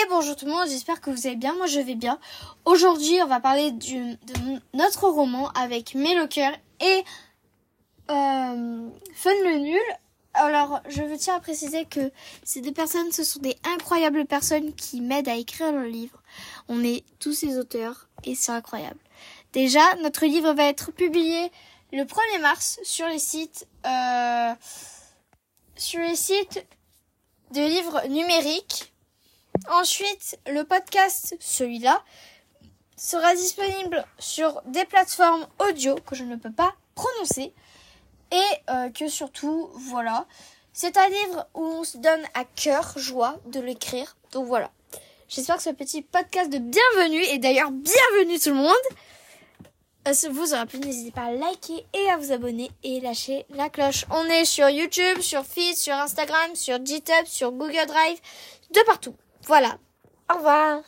Et bonjour tout le monde, j'espère que vous allez bien, moi je vais bien. Aujourd'hui on va parler du, de notre roman avec Mélocoeur et euh, Fun le Nul. Alors je veux tiens à préciser que ces deux personnes, ce sont des incroyables personnes qui m'aident à écrire le livre. On est tous ces auteurs et c'est incroyable. Déjà, notre livre va être publié le 1er mars sur les sites... Euh, sur les sites de livres numériques. Ensuite, le podcast, celui-là, sera disponible sur des plateformes audio que je ne peux pas prononcer. Et euh, que surtout, voilà, c'est un livre où on se donne à cœur joie de l'écrire. Donc voilà. J'espère que ce petit podcast de bienvenue, et d'ailleurs bienvenue tout le monde, euh, vous aura plu, n'hésitez pas à liker et à vous abonner et lâcher la cloche. On est sur YouTube, sur Feed, sur Instagram, sur GitHub, sur Google Drive, de partout. Voilà. Au revoir.